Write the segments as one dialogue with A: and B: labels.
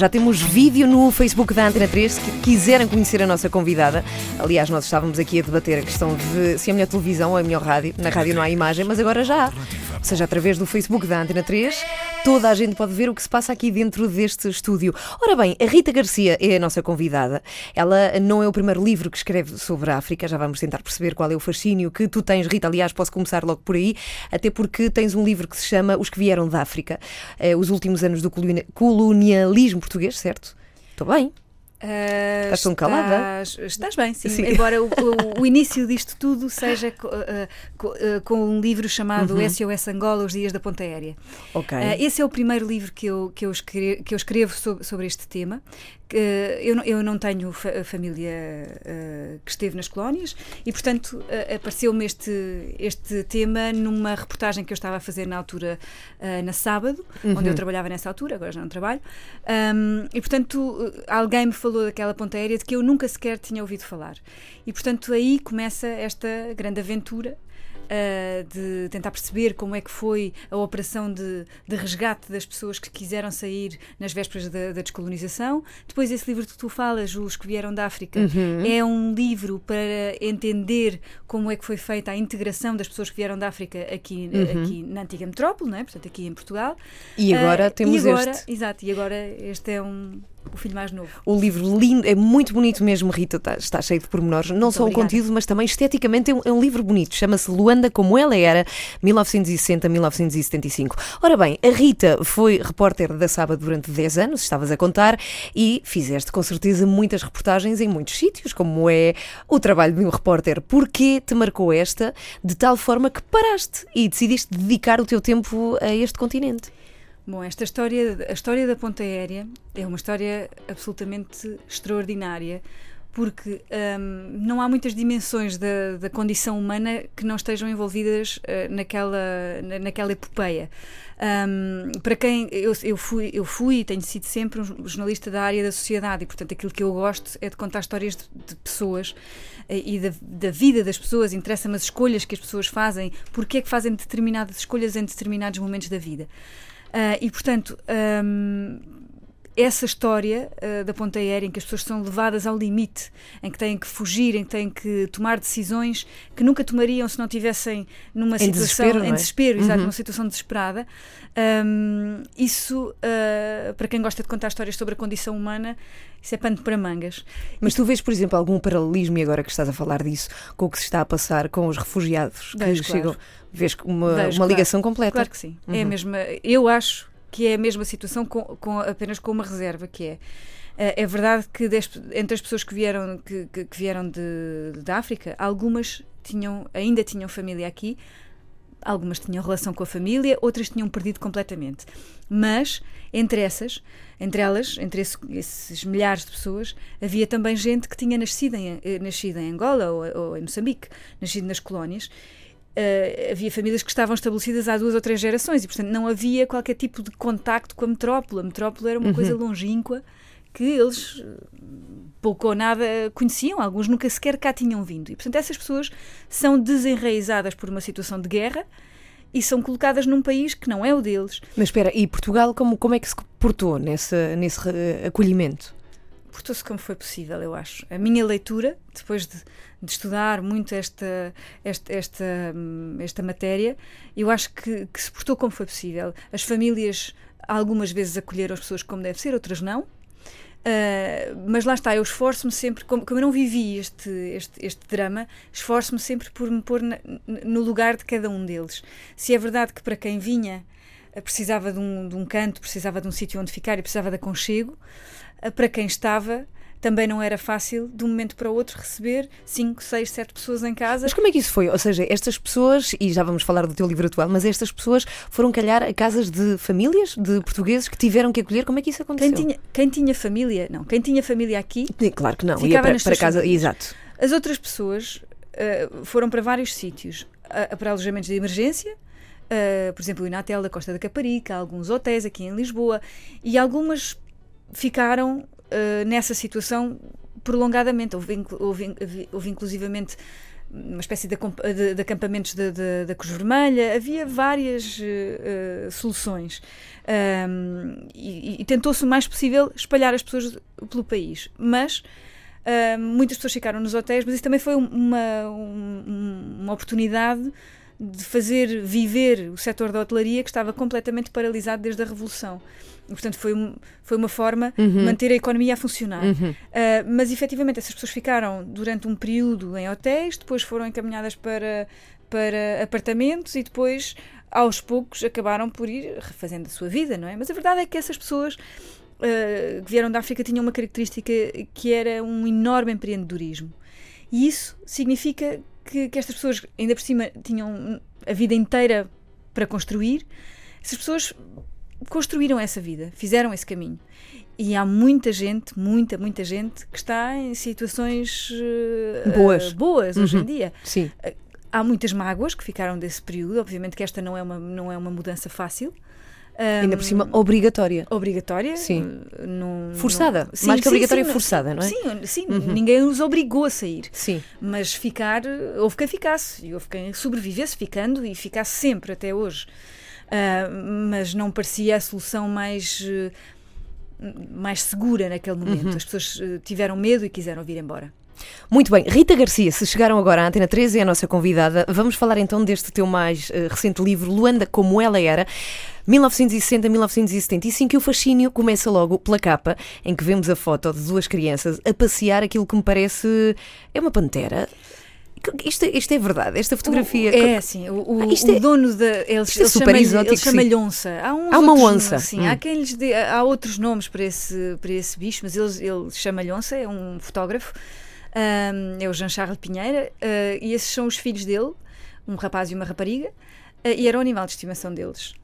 A: Já temos vídeo no Facebook da Antena 3 se quiserem conhecer a nossa convidada. Aliás, nós estávamos aqui a debater a questão de se é melhor televisão ou é melhor rádio. Na rádio não há imagem, mas agora já há. Ou seja, através do Facebook da Antena 3, toda a gente pode ver o que se passa aqui dentro deste estúdio. Ora bem, a Rita Garcia é a nossa convidada. Ela não é o primeiro livro que escreve sobre a África, já vamos tentar perceber qual é o fascínio que tu tens, Rita. Aliás, posso começar logo por aí, até porque tens um livro que se chama Os que Vieram da África, eh, os últimos anos do colonialismo português, certo? Estou bem. Uh, estás tão calada?
B: Estás, estás bem, sim. sim. Embora o, o, o, início disto tudo seja uh, uh, com um livro chamado uhum. SOS Angola, Os Dias da Ponta Aérea.
A: Okay.
B: esse é o primeiro livro que eu, que eu, escrevo, que eu escrevo sobre, sobre este tema. Eu não, eu não tenho fa família que esteve nas colónias e, portanto, apareceu-me este, este tema numa reportagem que eu estava a fazer na altura, na sábado, uhum. onde eu uhum. trabalhava nessa altura, agora já não trabalho. Um, e, portanto, alguém me falou falou daquela ponta aérea de que eu nunca sequer tinha ouvido falar. E, portanto, aí começa esta grande aventura uh, de tentar perceber como é que foi a operação de, de resgate das pessoas que quiseram sair nas vésperas da, da, descolonização. Depois, esse livro que tu falas, Os que Vieram da África, uhum. é um livro para entender como é que foi feita a integração das pessoas que vieram da África aqui, uhum. aqui na antiga metrópole, não é? portanto, aqui em Portugal.
A: E agora uh, temos
B: e agora,
A: este.
B: Exato, e agora este é um, o filho mais novo.
A: O livro lindo, é muito bonito mesmo, Rita, está, está cheio de pormenores. Não muito só obrigada. o conteúdo, mas também esteticamente é um, é um livro bonito. Chama-se Luanda como ela era, 1960-1975. Ora bem, a Rita foi repórter da Sábado durante 10 anos, estavas a contar, e fizeste com certeza muitas reportagens em muitos sítios, como é o trabalho de um repórter. Porquê te marcou esta de tal forma que paraste e decidiste dedicar o teu tempo a este continente?
B: Bom, esta história, a história da ponta aérea é uma história absolutamente extraordinária porque um, não há muitas dimensões da, da, condição humana que não estejam envolvidas uh, naquela, naquela epopeia. Um, para quem eu, eu, fui, eu fui e tenho sido sempre um jornalista da área da sociedade e, portanto, aquilo que eu gosto é de contar histórias de, de pessoas uh, e da, da, vida das pessoas, interessa-me as escolhas que as pessoas fazem, porque é que fazem determinadas escolhas em determinados momentos da vida. Uh, e, portanto, um, essa história uh, da ponta aérea em que as pessoas são levadas ao limite, em que têm que fugir, em que têm que tomar decisões que nunca tomariam se não tivessem numa
A: em
B: situação
A: desespero,
B: em
A: é?
B: desespero, uhum. exato, numa situação desesperada. Um, isso, uh, para quem gosta de contar histórias sobre a condição humana, isso é pano para mangas.
A: Mas tu vês, por exemplo, algum paralelismo, e agora que estás a falar disso, com o que se está a passar com os refugiados
B: Vejo,
A: que
B: claro.
A: chegam? Vês uma,
B: Vejo,
A: uma ligação
B: claro.
A: completa?
B: Claro que sim. Uhum. É a mesma. Eu acho que é a mesma situação com, com apenas com uma reserva, que é é verdade que entre as pessoas que vieram, que, que, que vieram de, de África, algumas tinham, ainda tinham família aqui, algumas tinham relação com a família, outras tinham perdido completamente. Mas entre essas, entre elas, entre esse, esses milhares de pessoas, havia também gente que tinha nascido em, eh, nascido em Angola ou, ou em Moçambique, nascido nas colónias Uh, havia famílias que estavam estabelecidas há duas ou três gerações e, portanto, não havia qualquer tipo de contacto com a metrópole. A metrópole era uma uhum. coisa longínqua que eles eh, pouco ou nada conheciam, alguns nunca sequer cá tinham vindo. E, portanto, essas pessoas são desenraizadas por uma situação de guerra e são colocadas num país que não é o deles.
A: Mas espera, e Portugal como, como é que se portou nesse, nesse acolhimento?
B: Portou-se como foi possível, eu acho. A minha leitura, depois de, de estudar muito esta, esta, esta, esta matéria, eu acho que, que se portou como foi possível. As famílias algumas vezes acolheram as pessoas como deve ser, outras não. Uh, mas lá está, eu esforço-me sempre, como, como, eu não vivi este, este, este drama, esforço-me sempre por me pôr na, no lugar de cada um deles. Se é verdade que para quem vinha precisava de um, de um canto, precisava de um sítio onde ficar e precisava de aconchego, para quem estava também não era fácil, de um momento para o outro, receber 5, 6, 7 pessoas em casa.
A: Mas como é que isso foi? Ou seja, estas pessoas, e já vamos falar do teu livro atual, mas estas pessoas foram calhar a casas de famílias, de portugueses que tiveram que acolher? Como é que isso aconteceu?
B: Quem tinha, quem tinha família, não, quem tinha família aqui.
A: Claro que não, ia para, para casa, famílias. exato.
B: As outras pessoas uh, foram para vários sítios, uh, para alojamentos de emergência. Uh, por exemplo, o Inatel da Costa da Caparica, alguns hotéis aqui em Lisboa, e algumas ficaram uh, nessa situação prolongadamente. Houve, houve, houve inclusivamente uma espécie de, de, de acampamentos da Cruz Vermelha, havia várias uh, soluções. Um, e, e tentou-se o mais possível espalhar as pessoas pelo país. Mas uh, muitas pessoas ficaram nos hotéis, mas isso também foi uma, uma, uma oportunidade de fazer viver o setor da hotelaria que estava completamente paralisado desde a Revolução. Portanto, foi, um, foi uma forma uhum. de manter a economia a funcionar. Uhum. Uh, mas, efetivamente, essas pessoas ficaram durante um período em hotéis, depois foram encaminhadas para, para apartamentos e depois, aos poucos, acabaram por ir refazendo a sua vida, não é? Mas a verdade é que essas pessoas uh, que vieram da África tinham uma característica que era um enorme empreendedorismo. E isso significa que, que estas pessoas, ainda por cima, tinham a vida inteira para construir. Essas pessoas construíram essa vida, fizeram esse caminho. E há muita gente, muita, muita gente que está em situações uh,
A: boas,
B: boas hoje uhum. em dia.
A: Sim.
B: Uh, há muitas mágoas que ficaram desse período. Obviamente que esta não é uma, não é uma mudança fácil.
A: Um, Ainda por cima, obrigatória.
B: Obrigatória.
A: Sim. Num, forçada. Num... Sim, Mais que obrigatória, sim, forçada, não é?
B: Sim, sim uhum. ninguém os obrigou a sair.
A: Sim.
B: Mas ficar, houve quem ficasse. E houve quem sobrevivesse ficando e ficasse sempre até hoje. Uh, mas não parecia a solução mais. Uh, mais segura naquele momento. Uhum. As pessoas uh, tiveram medo e quiseram vir embora.
A: Muito bem, Rita Garcia, se chegaram agora à Antena 13, é a nossa convidada. Vamos falar então deste teu mais uh, recente livro, Luanda como ela era. 1960-1975 e o fascínio começa logo pela capa, em que vemos a foto de duas crianças a passear aquilo que me parece é uma pantera. Isto, isto é verdade, esta fotografia.
B: é, assim, o, o, ah, o é, dono da. Eles,
A: é super
B: chama,
A: exótico.
B: Ele chama-lhe onça. Há,
A: há uma onça.
B: Sim, hum. há, quem lhes dê, há outros nomes para esse, para esse bicho, mas ele, ele chama-lhe onça, é um fotógrafo. Um, é o Jean-Charles Pinheira, uh, e esses são os filhos dele, um rapaz e uma rapariga, uh, e era o animal de estimação deles.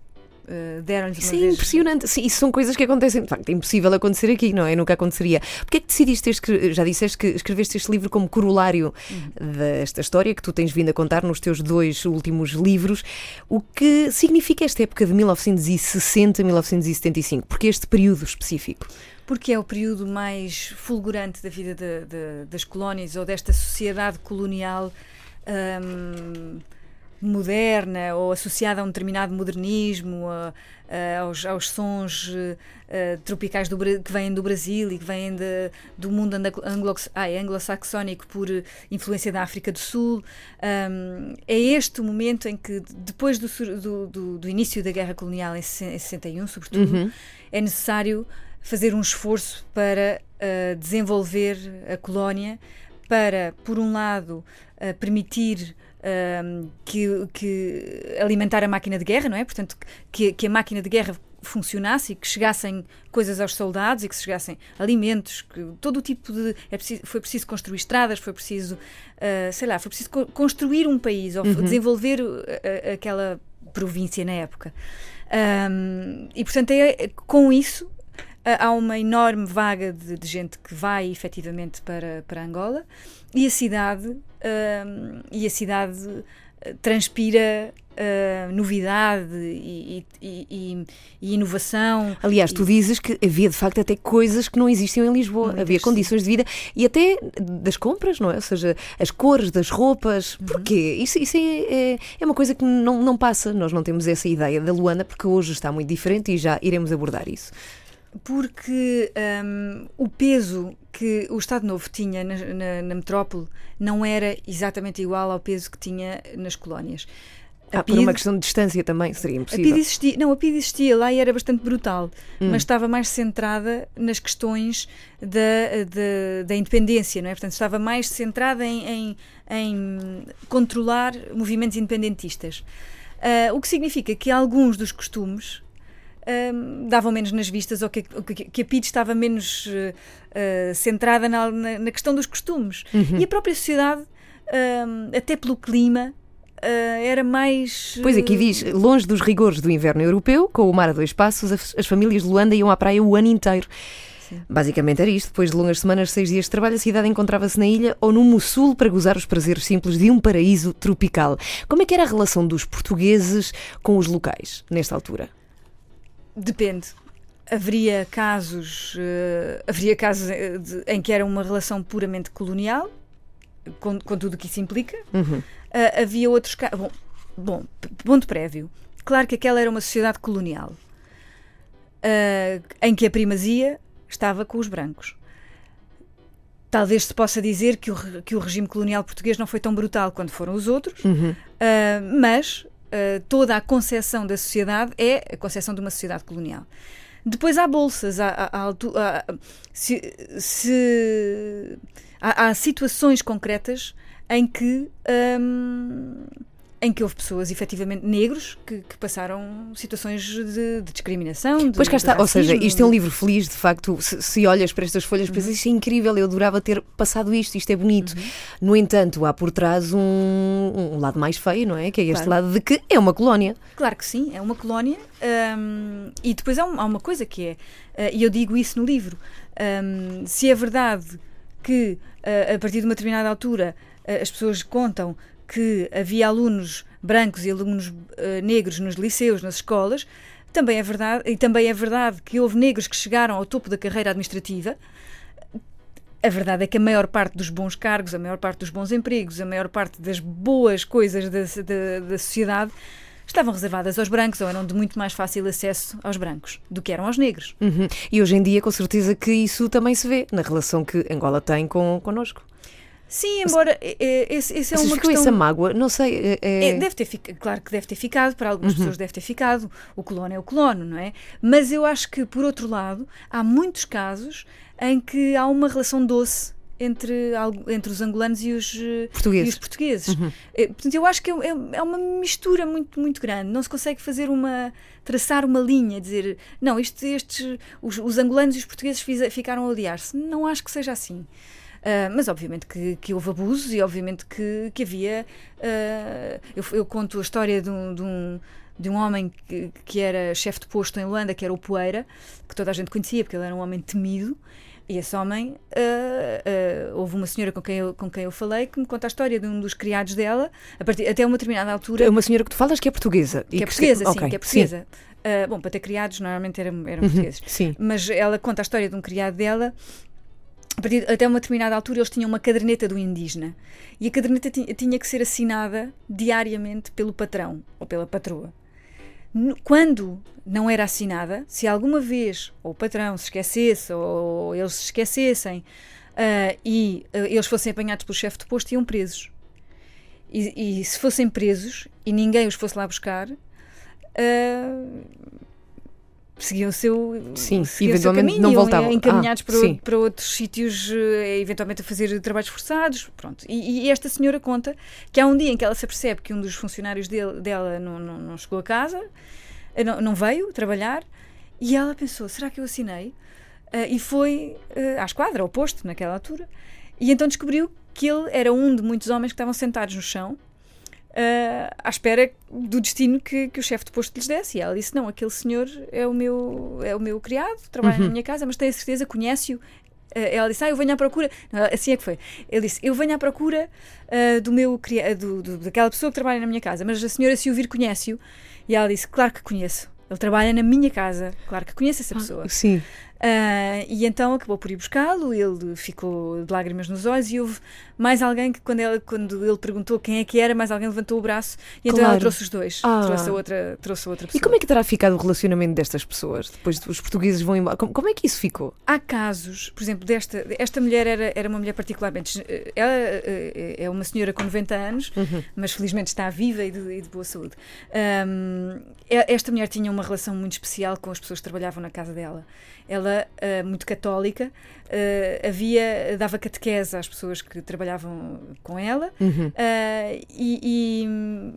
B: Uh, deram-lhes
A: Isso é vez... impressionante. Sim, isso são coisas que acontecem. De facto, é impossível acontecer aqui, não é? Nunca aconteceria. Porquê é que decidiste, escre... já disseste que escreveste este livro como corolário uhum. desta história que tu tens vindo a contar nos teus dois últimos livros? O que significa esta época de 1960 1975? Porque este período específico?
B: porque é o período mais fulgurante da vida de, de, das colónias ou desta sociedade colonial um, moderna ou associada a um determinado modernismo, a, a, aos, aos, sons uh, tropicais do, que vêm do Brasil e que vêm de, do mundo anglo-saxónico por influência da África do Sul. Um, é este o momento em que, depois do, do, do início da guerra colonial em 61, sobretudo, uhum. é necessário fazer um esforço para uh, desenvolver a colónia, para, por um lado, uh, permitir uh, que, que, alimentar a máquina de guerra, não é? Portanto, que, que, a máquina de guerra funcionasse e que chegassem coisas aos soldados e que chegassem alimentos, que todo o tipo de. É preciso, foi preciso construir estradas, foi preciso, uh, sei lá, foi preciso co construir um país, ou uhum. desenvolver aquela província na época. Um, e portanto, é, com isso há uma enorme vaga de, de, gente que vai efetivamente para, para Angola e a cidade, uh, e a cidade eh, transpira uh, novidade e, e, e, e, inovação.
A: Aliás, tu dizes que havia de facto até coisas que não existiam em Lisboa, Muito havia condições de vida e até das compras, não é? Ou seja, as cores das roupas. Uhum. Porquê? Isso, isso é, é, é, uma coisa que não, não passa, nós não temos essa ideia da Luana porque hoje está muito diferente e já iremos abordar isso
B: porque um, o peso que o Estado Novo tinha na, na, na, metrópole não era exatamente igual ao peso que tinha nas colónias.
A: A ah, PID, por uma questão de distância também seria impossível.
B: A PID existia, não, a PID existia lá e era bastante brutal, hum. mas estava mais centrada nas questões da, da, da, independência, não é? Portanto, estava mais centrada em, em, em controlar movimentos independentistas. Uh, o que significa que alguns dos costumes um, davam menos nas vistas ou que, que a PID estava menos uh, centrada na, na, na, questão dos costumes. Uhum. E a própria sociedade, um, até pelo clima, Uh, era mais.
A: Pois aqui diz: longe dos rigores do inverno europeu, com o mar a dois passos, as, as famílias de Luanda iam à praia o ano inteiro. Sim. Basicamente era isto. Depois de longas semanas, seis dias de trabalho, a cidade encontrava-se na ilha ou no Mussul para gozar os prazeres simples de um paraíso tropical. Como é que era a relação dos portugueses com os locais, nesta altura?
B: Depende. Haveria casos, uh, haveria casos eh, de, em que era uma relação puramente colonial, com, com tudo o que isso implica.
A: Uhum.
B: Uh, havia outros casos. Bom, bom, ponto prévio. Claro que aquela era uma sociedade colonial uh, em que a primazia estava com os brancos. Talvez se possa dizer que o, que o regime colonial português não foi tão brutal quanto foram os outros,
A: Uhum.
B: uh, mas uh, toda a concepção da sociedade é a concepção de uma sociedade colonial. Depois há bolsas, há, há, há se, se- há situações concretas em que hum, em que houve pessoas efetivamente negros que, que passaram situações de, de discriminação. De,
A: Pois cá está, ou seja, isto é um livro feliz, de facto. Se, se olhas para estas folhas, pensas isto é incrível, eu adorava ter passado isto, isto é bonito.
B: Uhum.
A: No entanto, há por trás um, um lado mais feio, não é? Que é este
B: Claro.
A: lado de que é uma colónia.
B: Claro que sim, é uma colónia. hum, e depois há, um- há uma coisa que é, eh, e eu digo isso no livro, hum, se é verdade que eh, a partir de uma determinada altura eh, as pessoas contam que havia alunos brancos e alunos eh, negros nos liceus, nas escolas, também é verdade, e também é verdade que houve negros que chegaram ao topo da carreira administrativa. A verdade é que a maior parte dos bons cargos, a maior parte dos bons empregos, a maior parte das boas coisas da, da, da sociedade estavam reservadas aos brancos ou eram de muito mais fácil acesso aos brancos do que eram aos negros.
A: Uhum. E hoje em dia, com certeza que isso também se vê na relação que Angola tem com, connosco.
B: Sim, embora esse, esse é
A: Vocês
B: uma
A: ficou
B: questão...
A: essa mágoa? Não sei. é- é-
B: É, deve ter fica- claro que deve ter ficado, para algumas pessoas deve ter ficado. O colono é o colono, não é? Mas eu acho que, por outro lado, há muitos casos em que há uma relação doce entre, entre os angolanos e os eh,
A: Portugueses.
B: E os portugueses. Eh, Portanto, eu acho que é, é- é uma mistura muito, muito grande. Não se consegue fazer uma. traçar uma linha, dizer, não, isto, estes, os, os angolanos e os portugueses fiz- ficaram a odiar-se. Não acho que seja assim. Ah, mas obviamente que, que houve abusos e obviamente que, que havia. ah, eu, eu conto a história de um, de um, de um homem que, que era chefe de posto em Luanda, que era o Poeira, que toda a gente conhecia porque ele era um homem temido. E esse homem, ah, ah, houve uma senhora com quem, eu, com quem eu falei que me conta a história de um dos criados dela, a partir, até uma determinada altura.
A: É uma senhora que tu falas que é portuguesa.
B: Que é portuguesa, sim,
A: Ok,
B: que é portuguesa. Ah, bom, para ter criados, normalmente eram, eram portugueses.
A: Sim.
B: Mas ela conta a história de um criado dela. Partir, até uma determinada altura, eles tinham uma caderneta do indígena. E a caderneta ti- tinha que ser assinada diariamente pelo patrão ou pela patroa. Quando não era assinada, se alguma vez ou o patrão se esquecesse ou eles se esquecessem ah, e ah, eles fossem apanhados pelo chefe de posto, iam presos. E, e se fossem presos e ninguém os fosse lá buscar, ah, seguiam o seu,
A: Sim,
B: seguiam o seu
A: eventualmente
B: caminho,
A: não voltavam.
B: encaminhados
A: Ah,
B: para,
A: sim.
B: para outros sítios, eh, eventualmente a fazer trabalhos forçados. Pronto. E, e esta senhora conta que há um dia em que ela se apercebe que um dos funcionários dele- dela não, não, não chegou a casa, eh, não, não veio trabalhar, e ela pensou: será que eu assinei? Eh, e foi eh, à esquadra, ao posto, naquela altura, e então descobriu que ele era um de muitos homens que estavam sentados no chão. Eh, à espera do destino que, que o chefe de posto lhes desse. E ela disse: Não, aquele senhor é o meu, é o meu criado, trabalha na minha casa, mas tenho a certeza, conhece-o. Eh, ela disse: Ah, eu venho à procura. Não, assim é que foi. Ele disse: Eu venho à procura eh, do meu cria- do, do- daquela pessoa que trabalha na minha casa, mas a senhora, se o vir, conhece-o. E ela disse: Claro que conheço. Ele trabalha na minha casa. Claro que conheço essa pessoa.
A: Sim.
B: Ah, e então acabou por ir buscá-lo, ele ficou de lágrimas nos olhos e houve mais alguém que, quando, ela, quando ele perguntou quem é que era, mais alguém levantou o braço e então ela trouxe os dois.
A: Ah.
B: Trouxe, a outra, trouxe a outra pessoa.
A: E como é que terá ficado o relacionamento destas pessoas? Depois os portugueses vão embora. Como, como é que isso ficou?
B: Há casos, por exemplo, desta esta mulher era, era uma mulher particularmente. Ela eh, é uma senhora com 90 anos, mas felizmente está viva e de, e de boa saúde. E- esta mulher tinha uma relação muito especial com as pessoas que trabalhavam na casa dela. Ela, ah, muito católica, ah, havia, dava catequese às pessoas que trabalhavam com ela ah, e,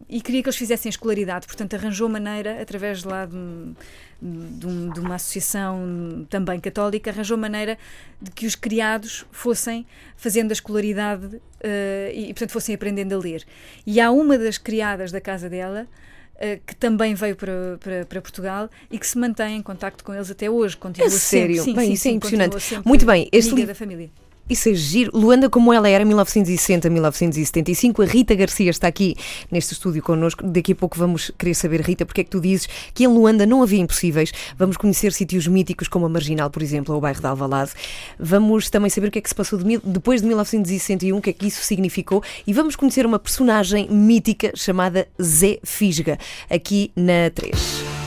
B: e- e queria que eles fizessem escolaridade. Portanto, arranjou maneira, através de lá de, um- de um- de uma associação também católica, arranjou maneira de que os criados fossem fazendo a escolaridade eh, e, portanto, fossem aprendendo a ler. E há uma das criadas da casa dela eh, que também veio para, para, para Portugal e que se mantém em contacto com eles até hoje. Continua
A: É
B: sempre.
A: sério?
B: Sim,
A: Bem,
B: sim,
A: isso é
B: sim,
A: impressionante.
B: continua sempre
A: Muito bem, este livro-
B: da família.
A: Isso é giro. Luanda como ela era, 1960-1975. A Rita Garcia está aqui neste estúdio connosco. Daqui a pouco vamos querer saber, Rita, porque é que tu dizes que em Luanda não havia impossíveis. Vamos conhecer sítios míticos como a Marginal, por exemplo, ou o bairro de Alvalade. Vamos também saber o que é que se passou de mil... depois de 1961, o que é que isso significou. E vamos conhecer uma personagem mítica chamada Zé Fisga, aqui na 3.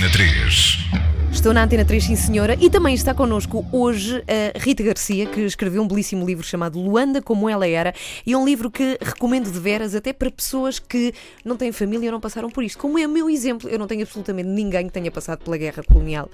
C: Antena 3.
A: Estou na Antena 3, sim senhora, e também está connosco hoje a Rita Garcia, que escreveu um belíssimo livro chamado Luanda Como Ela Era, e é um livro que recomendo de veras até para pessoas que não têm família ou não passaram por isto. Como é o meu exemplo, eu não tenho absolutamente ninguém que tenha passado pela guerra colonial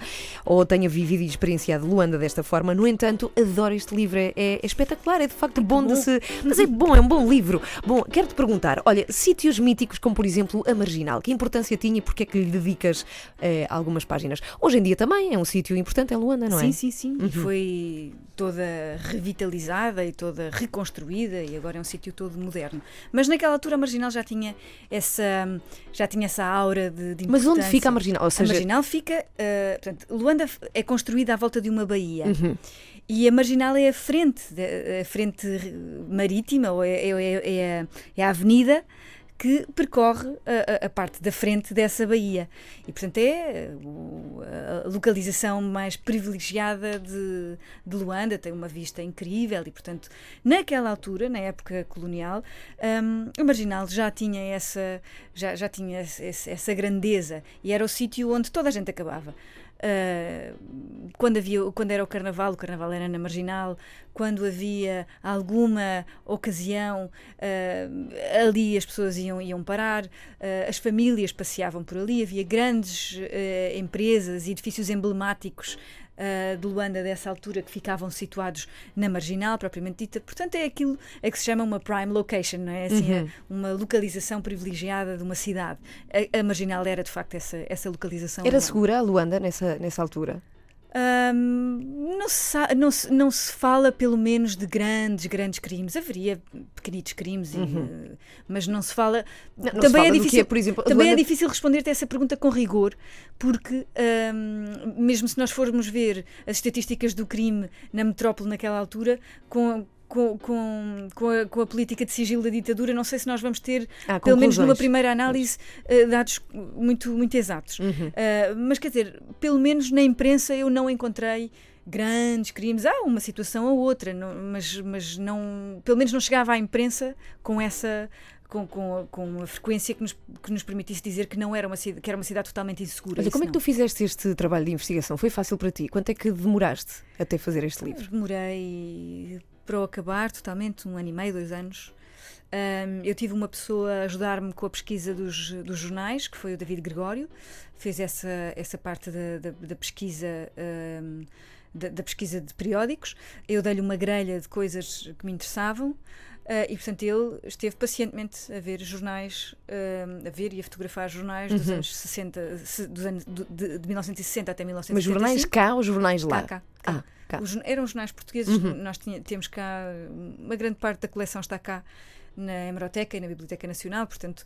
A: ou tenha vivido e experienciado Luanda desta forma. No entanto, adoro este livro, é, é espetacular, é de facto bom, bom de se. Mas é bom, é um bom livro. Bom, quero-te perguntar: olha, sítios míticos como por exemplo a Marginal, que importância tinha e porque é que lhe dedicas eh, algumas páginas? Hoje em dia também é um sítio importante em Luanda, não é?
B: Sim, sim, sim. Uhum. Foi toda revitalizada e toda reconstruída e agora é um sítio todo moderno. Mas naquela altura a Marginal já tinha essa, já tinha essa aura de, de
A: Mas onde fica a Marginal? Ou
B: seja... A Marginal fica. Uh, portanto, Luanda é construída à volta de uma baía. Uhum. E a Marginal é a frente, a frente marítima, ou é, é, é, é a, é a avenida que percorre a, a, parte da frente dessa baía. E, portanto, é a localização mais privilegiada de, de Luanda, tem uma vista incrível e, portanto, naquela altura, na época colonial, um, a Marginal já tinha essa, já, já tinha essa, essa grandeza e era o sítio onde toda a gente acabava. Uh, quando, havia, quando era o carnaval, o carnaval era na marginal, quando havia alguma ocasião, uh, ali as pessoas iam, iam parar, uh, as famílias passeavam por ali, havia grandes empresas e edifícios emblemáticos uh, de Luanda dessa altura que ficavam situados na marginal, propriamente dita. Portanto, é aquilo a que se chama uma prime location, não é? Assim, uhum. uma localização privilegiada de uma cidade. A, a, marginal era, de facto, essa, essa localização.
A: Era segura a Luanda nessa, nessa altura?
B: Um, não, se, não, se, não se fala, pelo menos, de grandes, grandes crimes. Haveria pequenitos crimes, uhum. e, mas não se fala. Não, também se fala é difícil, por exemplo, também é difícil responder-te a essa pergunta com rigor, porque um, mesmo se nós formos ver as estatísticas do crime na metrópole naquela altura, com, com, com, com, a, com a política de sigilo da ditadura, não sei se nós vamos ter, ah, pelo menos numa primeira análise, uh, dados muito, muito exatos. Uhum. Uh, mas quer dizer, pelo menos na imprensa eu não encontrei grandes crimes. Há uma situação ou outra, não, mas, mas não, pelo menos não chegava à imprensa com essa. Com, com, com a frequência que nos, que nos permitisse dizer que não era uma cidade, que era uma cidade totalmente insegura.
A: Olha, como é que tu fizeste este trabalho de investigação? Foi fácil para ti? Quanto é que demoraste até fazer este livro?
B: Demorei para o acabar totalmente, um ano e meio, dois anos. Um, eu tive uma pessoa a ajudar-me com a pesquisa dos, dos jornais, que foi o David Gregório, fez essa, essa parte da, da, da pesquisa. Um, da, da, pesquisa de periódicos, eu dei-lhe uma grelha de coisas que me interessavam. Uh, e portanto ele esteve pacientemente a ver jornais, uh, a ver e a fotografar jornais uhum. dos anos 60, dos anos, de, de 1960 até 1975.
A: Mas jornais cá ou jornais lá?
B: Cá, cá. cá. Ah. Cá. Os, eram jornais portugueses, uhum. nós tinha, temos cá, uma grande parte da coleção está cá na Hemeroteca e na Biblioteca Nacional, portanto,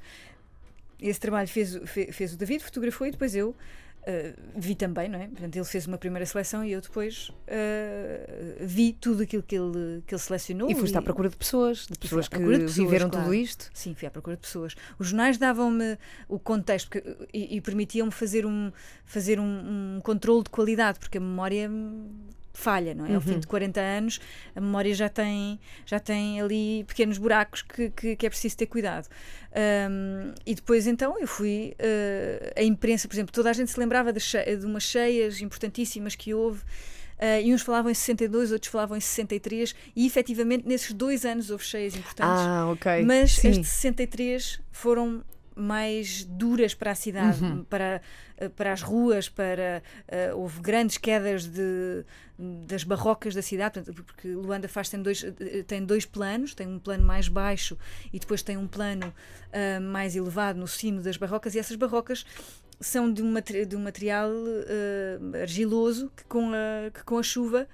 B: esse trabalho fez, fez, fez o David, fotografou e depois eu Uh, vi também, não é? Portanto, ele fez uma primeira seleção e eu depois uh, vi tudo aquilo que ele, que ele selecionou.
A: E foste e... à procura de pessoas, de pessoas que de pessoas, viveram claro. tudo isto?
B: Sim, fui à procura de pessoas. Os jornais davam-me o contexto porque, e, e permitiam-me fazer, um, fazer um, um controle de qualidade, porque a memória falha, não é? Uhum. Ao fim de 40 anos, a memória já tem, já tem ali pequenos buracos que, que, que é preciso ter cuidado. Um, e depois, então, eu fui. Uh, a imprensa, por exemplo, toda a gente se lembrava de, de umas cheias importantíssimas que houve. Uh, e uns falavam em 62, outros falavam em 63, e efetivamente nesses dois anos houve cheias importantes.
A: Ah, ok.
B: Mas Sim. as de 63 foram mais duras para a cidade, uhum. para, eh, para as ruas, para uh, houve grandes quedas de, das barrocas da cidade, porque Luanda faz tem dois, eh, tem dois planos, tem um plano mais baixo e depois tem um plano uh, mais elevado no cimo das barrocas, e essas barrocas são de um, de um material uh, argiloso que com a, que com a chuva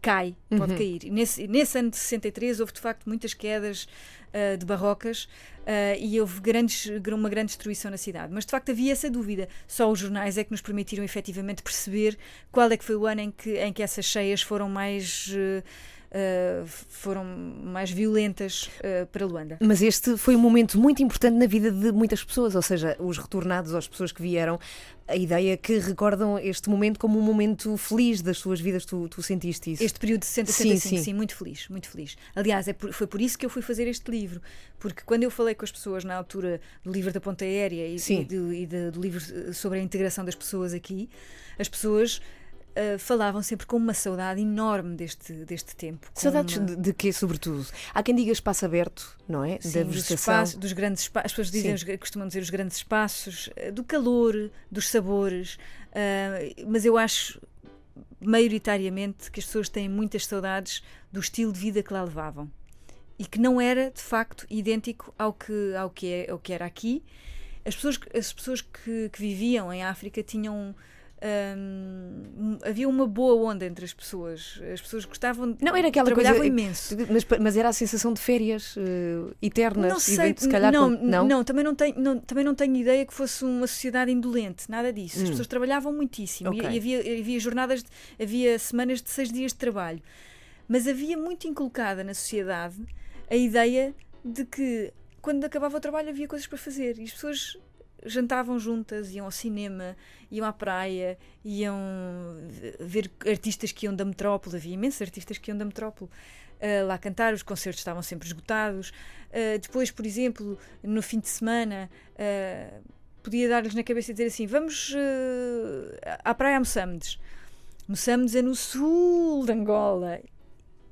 B: cai, pode cair. E nesse, nesse ano de 63 houve de facto muitas quedas uh, de barrocas uh, e houve grandes, uma grande destruição na cidade. Mas de facto havia essa dúvida. Só os jornais é que nos permitiram efetivamente perceber qual é que foi o ano em que, em que essas cheias foram mais. Uh, Uh, foram mais violentas uh, para Luanda.
A: Mas este foi um momento muito importante na vida de muitas pessoas, ou seja, os retornados, as pessoas que vieram, a ideia que recordam este momento como um momento feliz das suas vidas, tu, tu sentiste isso?
B: Este período de 60 sim, sim. sim, muito feliz, muito feliz. Aliás, é por, foi por isso que eu fui fazer este livro, porque quando eu falei com as pessoas na altura do livro da Ponta Aérea e, e, de, e do livro sobre a integração das pessoas aqui, as pessoas Uh, falavam sempre com uma saudade enorme deste, deste tempo.
A: Saudades
B: uma...
A: de, de quê, sobretudo? Há quem diga espaço aberto, não é?
B: Sim, da dos, espaços, dos grandes espaços. As pessoas dizem, os, costumam dizer os grandes espaços, uh, do calor, dos sabores, uh, mas eu acho maioritariamente que as pessoas têm muitas saudades do estilo de vida que lá levavam e que não era de facto idêntico ao que, ao que, é, ao que era aqui. As pessoas, as pessoas que, que viviam em África tinham um, havia uma boa onda entre as pessoas. As pessoas gostavam de.
A: Não, era aquela
B: trabalhavam
A: coisa.
B: imenso.
A: Mas, mas era a sensação de férias uh, eternas.
B: Não sei,
A: de, se calhar,
B: não,
A: com, não,
B: não, também, não tenho, não, também não tenho ideia que fosse uma sociedade indolente, nada disso. As hum. pessoas trabalhavam muitíssimo okay. e, e, havia, havia jornadas, de, havia semanas de seis dias de trabalho. Mas havia muito inculcada na sociedade a ideia de que quando acabava o trabalho havia coisas para fazer e as pessoas jantavam juntas, iam ao cinema, iam à praia, iam ver artistas que iam da metrópole, havia imensos artistas que iam da metrópole. Uh, lá cantar, os concertos estavam sempre esgotados. Uh, depois, por exemplo, no fim de semana, uh, podia dar-lhes na cabeça e dizer assim: Vamos à praia a Moçambiques. É no sul de Angola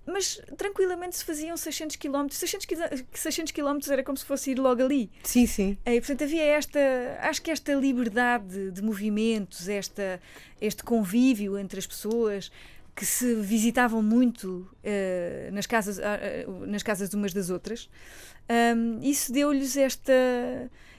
B: mas tranquilamente se faziam 600 km. 600, 600 km era como se fosse ir logo ali.
A: Sim, sim.
B: E, portanto, havia esta, acho que esta liberdade de movimentos, esta, este convívio entre as pessoas que se visitavam muito uh, nas, casas, uh, nas casas umas das outras. Um, isso deu-lhes esta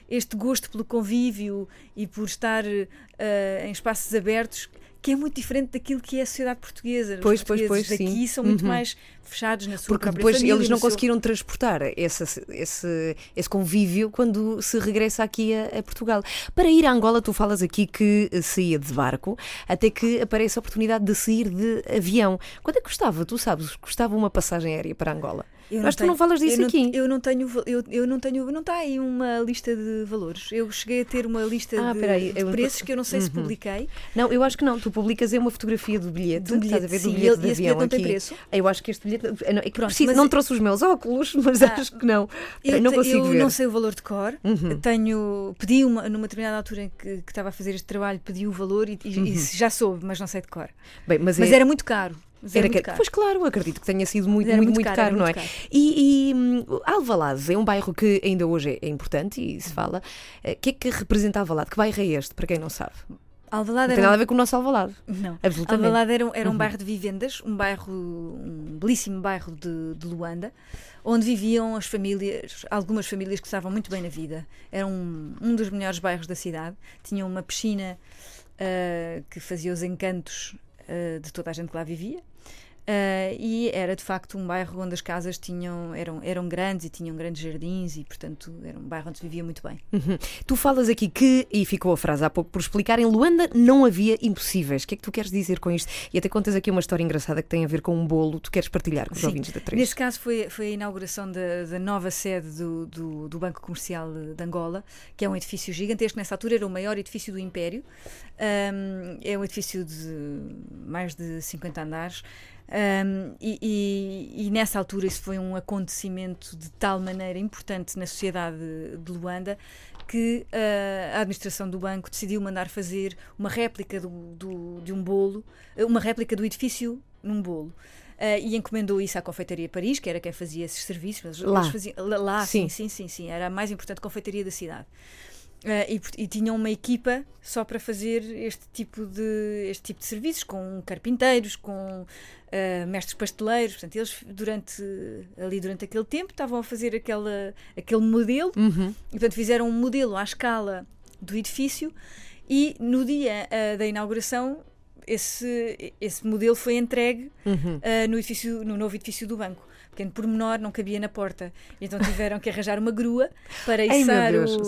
B: este gosto pelo convívio e por estar uh, em espaços abertos que é muito diferente daquilo que é a sociedade portuguesa.
A: Pois,
B: Os
A: pois, pois,
B: daqui
A: sim.
B: são muito uhum. mais fechados na sua
A: Porque depois família, eles não conseguiram seu... transportar esse, esse, esse convívio quando se regressa aqui a, a, Portugal. Para ir a Angola, tu falas aqui que saía de barco, até que aparece a oportunidade de sair de avião. Quanto é que custava? Tu sabes, custava uma passagem aérea para Angola? Eu Mas tu não falas disso
B: eu
A: aqui.
B: Não, eu não tenho, eu, eu não tenho, não está aí uma lista de valores. Eu cheguei a ter uma lista ah, de, peraí, de preços que eu não sei uhum. se publiquei.
A: Não, eu acho que não. Tu publicas é uma fotografia do bilhete.
B: Do bilhete,
A: estás a ver,
B: sim,
A: do bilhete de
B: esse
A: avião
B: bilhete não
A: aqui.
B: tem preço.
A: Eu acho que este bilhete. Não, é Pronto, preciso, não trouxe os meus óculos, mas ah, acho que não.
B: Eu,
A: não consigo
B: eu
A: ver.
B: não sei o valor de cor.
A: Uhum.
B: Tenho, pedi uma, numa determinada altura em que, que, estava a fazer este trabalho, pedi o valor e, e, uhum. e já soube, mas não sei de cor.
A: Bem, mas,
B: mas
A: é...
B: era muito caro. Era
A: caro.
B: caro.
A: Pois claro, acredito que tenha sido muito, muito, muito, muito, caro, caro não é? Caro. E, e hum, Alvalade é um bairro que ainda hoje é importante e se fala. O eh, que é que representa Alvalade? Que bairro é este, para quem não sabe?
B: Alvalade
A: não tem nada a ver com o nosso Alvalade.
B: Não.
A: Absolutamente.
B: Alvalade era, era um uhum. bairro de vivendas, um bairro, um belíssimo bairro de, de, Luanda, onde viviam as famílias, algumas famílias que estavam muito bem na vida. Era um, um dos melhores bairros da cidade. Tinha uma piscina uh, que fazia os encantos de toda a gente que lá vivia. Uh, e era de facto um bairro onde as casas tinham, eram, eram grandes e tinham grandes jardins e, portanto, era um bairro onde se vivia muito bem.
A: Uhum. Tu falas aqui que, e ficou a frase há pouco por explicar, em Luanda não havia impossíveis. O que é que tu queres dizer com isto? E até contas aqui uma história engraçada que tem a ver com um bolo. Tu queres partilhar com os
B: Sim.
A: ouvintes da 3?
B: Neste caso foi, foi a inauguração da, da nova sede do, do, do, Banco Comercial de Angola, que é um edifício gigantesco. Nessa altura era o maior edifício do Império. Um, é um edifício de mais de 50 andares. Um, e, e, e, nessa altura isso foi um acontecimento de tal maneira importante na sociedade de Luanda que uh, a administração do banco decidiu mandar fazer uma réplica do, do, de um bolo, uma réplica do edifício num bolo. Uh, e encomendou isso à Confeitaria Paris, que era quem fazia esses serviços.
A: Lá,
B: faziam, lá sim. sim, sim, sim, sim, era a mais importante confeitaria da cidade. Uh, e, e, tinham uma equipa só para fazer este tipo de, este tipo de serviços, com carpinteiros, com uh, mestres pasteleiros. Portanto, eles durante, ali durante aquele tempo estavam a fazer aquela, aquele modelo
A: uhum.
B: e portanto fizeram um modelo à escala do edifício e no dia uh, da inauguração esse, esse modelo foi entregue
A: Uhum.
B: ah, no, edifício, no novo edifício do banco. Porque por menor não cabia na porta. Então tiveram que arranjar uma grua para içar,
A: Deus,
B: o,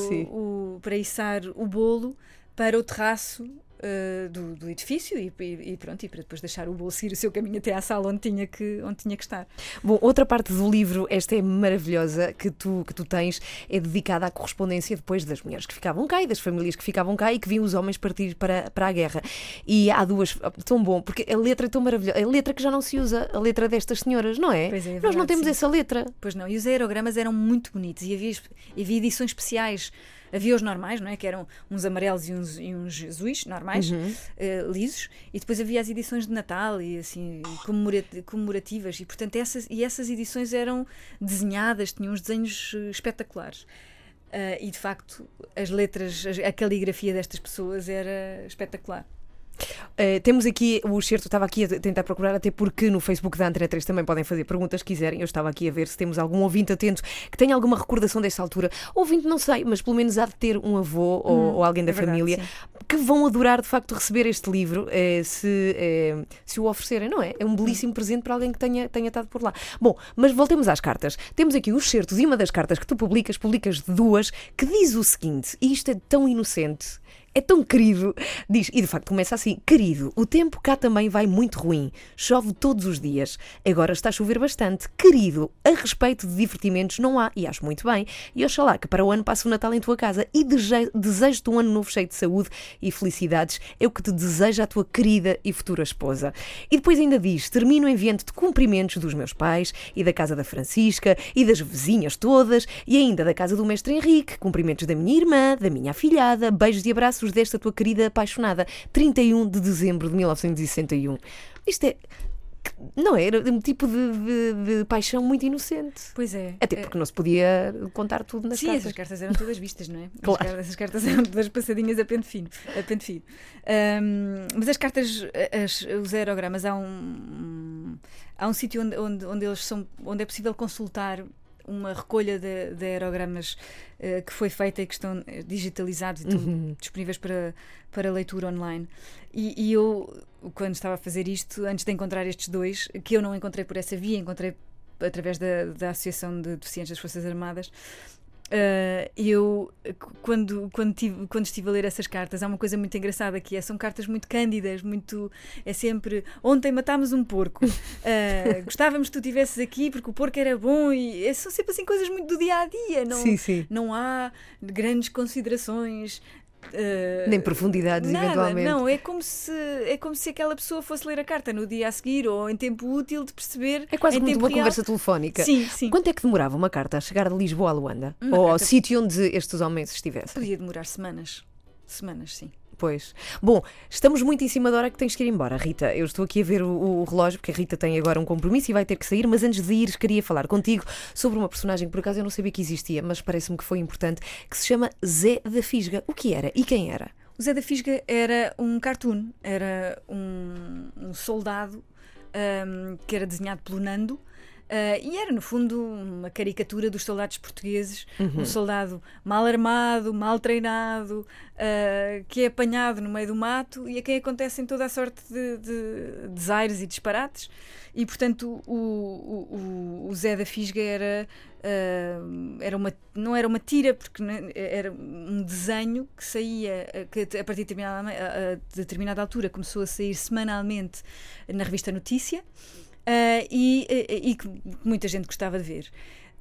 B: o- para içar o bolo para o terraço ah, do, do edifício e, e- e pronto, e para depois deixar o bolo seguir o seu caminho até à sala onde tinha que, onde tinha que estar.
A: Bom, outra parte do livro, esta é maravilhosa, que tu, que tu tens, é dedicada à correspondência depois das mulheres que ficavam cá e das famílias que ficavam cá e que viam os homens partir para, para a guerra. E há duas, tão bom, porque a letra é tão maravilhosa, a letra que já não se usa, a letra destas senhoras, não é?
B: Pois é, é
A: Nós não
B: verdade,
A: temos
B: sim.
A: essa letra.
B: Pois não, e os aerogramas eram muito bonitos e havia, havia edições especiais. Havia os normais, não é? Que eram uns amarelos e uns, e uns azuis, normais, eh, lisos, e depois havia as edições de Natal e assim, comemora- comemorativas, e portanto essas, e essas edições eram desenhadas, tinham uns desenhos eh, espetaculares. Ah, e de facto, as letras, a caligrafia destas pessoas era espetacular.
A: Uh, temos aqui o excerto, estava aqui a tentar procurar, até porque no Facebook da Antena 3 também podem fazer perguntas se quiserem. Eu estava aqui a ver se temos algum ouvinte atento que tenha alguma recordação desta altura. Ouvinte, não sei, mas pelo menos há de ter um avô ou, ou alguém da
B: é verdade,
A: família
B: sim.
A: que vão adorar de facto receber este livro eh, se, eh, se o oferecerem, não é? É um belíssimo presente para alguém que tenha, tenha estado por lá. Bom, mas voltemos às cartas. Temos aqui o excerto de uma das cartas que tu publicas, publicas duas, que diz o seguinte, e isto é tão inocente. É tão querido. Diz, e de facto começa assim: Querido, o tempo cá também vai muito ruim. Chove todos os dias. Agora está a chover bastante. Querido, a respeito de divertimentos não há, e acho muito bem. E oxalá que para o ano passe o Natal em tua casa. E desejo-te um ano novo cheio de saúde e felicidades. É o que te deseja a tua querida e futura esposa. E depois ainda diz: Termino enviando-te cumprimentos dos meus pais e da casa da Francisca e das vizinhas todas e ainda da casa do mestre Henrique. Cumprimentos da minha irmã, da minha afilhada. Beijos e abraços desta tua querida apaixonada. 31 de dezembro de 1961. Isto é. Não é? Era um tipo de, de- de paixão muito inocente.
B: Pois é.
A: Até
B: É-
A: porque não se podia contar tudo nas
B: Sim,
A: cartas.
B: essas cartas eram todas vistas, não é? As
A: Claro.
B: cartas- Essas cartas eram todas passadinhas a pente fino. A pente fino. Ahm, mas as cartas, as- os aerogramas, há um, há um sítio onde, onde, onde eles são, onde é possível consultar uma recolha de, de aerogramas eh, que foi feita e que estão digitalizados e
A: Uhum.
B: disponíveis para, para leitura online. E, e eu, quando estava a fazer isto, antes de encontrar estes dois, que eu não encontrei por essa via, encontrei através da, da Associação de Deficientes das Forças Armadas, Uh, eu, qu- quando, quando, tive- quando estive a ler essas cartas, há uma coisa muito engraçada que é, são cartas muito cândidas, muito, é sempre, ontem matámos um porco, Uh, gostávamos que tu estivesses aqui porque o porco era bom e é- são sempre assim coisas muito do dia-a-dia, não,
A: Sim, sim.
B: não há grandes considerações. Uh,
A: Nem profundidades,
B: Nada,
A: eventualmente.
B: não, é como, se, é como se aquela pessoa fosse ler a carta no dia a seguir ou em tempo útil de perceber.
A: É quase como uma
B: real.
A: conversa telefónica.
B: Sim, sim.
A: Quanto é que demorava uma carta a chegar de Lisboa a Luanda?
B: Uma
A: Ou ao
B: carta-
A: sítio onde estes homens estivessem?
B: Podia demorar semanas. Semanas, sim.
A: Pois. Bom, estamos muito em cima da hora que tens que ir embora, Rita. Eu estou aqui a ver o, o relógio, porque a Rita tem agora um compromisso e vai ter que sair, mas antes de ir, queria falar contigo sobre uma personagem que por acaso eu não sabia que existia, mas parece-me que foi importante, que se chama Zé da Fisga. O que era e quem era?
B: O Zé da Fisga era um cartoon, era um, um soldado ahm, que era desenhado pelo Nando. Ah, e era, no fundo, uma caricatura dos soldados portugueses. Um soldado mal armado, mal treinado, ah, que é apanhado no meio do mato e a quem acontecem toda a sorte de, de desaires e disparates. E, portanto, o, o, o- Zé da Fisga era, ah, era uma, não era uma tira, porque era um desenho que saía, que a partir de determinada, a- determinada altura começou a sair semanalmente na revista Notícia e, e- e que muita gente gostava de ver.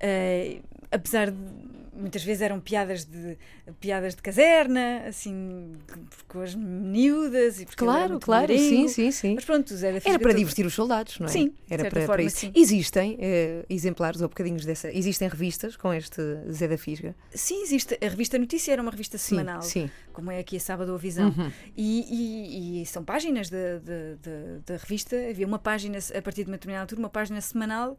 B: Ah, apesar de muitas vezes eram piadas de piadas de caserna, assim, com as miúdas e porque era
A: Claro, claro, sim, sim, sim.
B: Mas pronto, o Zé da Fisga
A: Era para divertir os soldados, não é?
B: Sim,
A: era para, para
B: forma,
A: isso.
B: sim.
A: Existem eh, exemplares ou bocadinhos dessa. Existem revistas com este Zé da Fisga?
B: Sim, existe. A revista Notícia era uma revista
A: Sim,
B: semanal,
A: sim.
B: como é aqui a Sábado ou Visão.
A: Uhum.
B: E, e- e são páginas da- da- da- da revista. Havia uma página, a partir de uma determinada altura, uma página semanal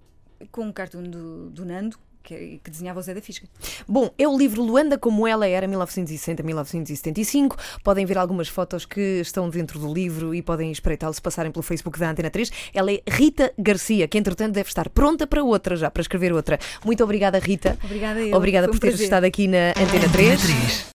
B: com um cartoon do, do Nando, que, que desenhava o Zé da Fisga.
A: Bom, é o livro Luanda como ela era 1960-1975. Podem ver algumas fotos que estão dentro do livro e podem espreitá-lo se passarem pelo Facebook da Antena 3. Ela é Rita Garcia, que entretanto deve estar pronta para outra já, para escrever outra. Muito obrigada, Rita.
B: Obrigada a eu.
A: Obrigada
B: Foi um
A: por teres
B: prazer.
A: estado aqui na Antena 3.
C: Matriz.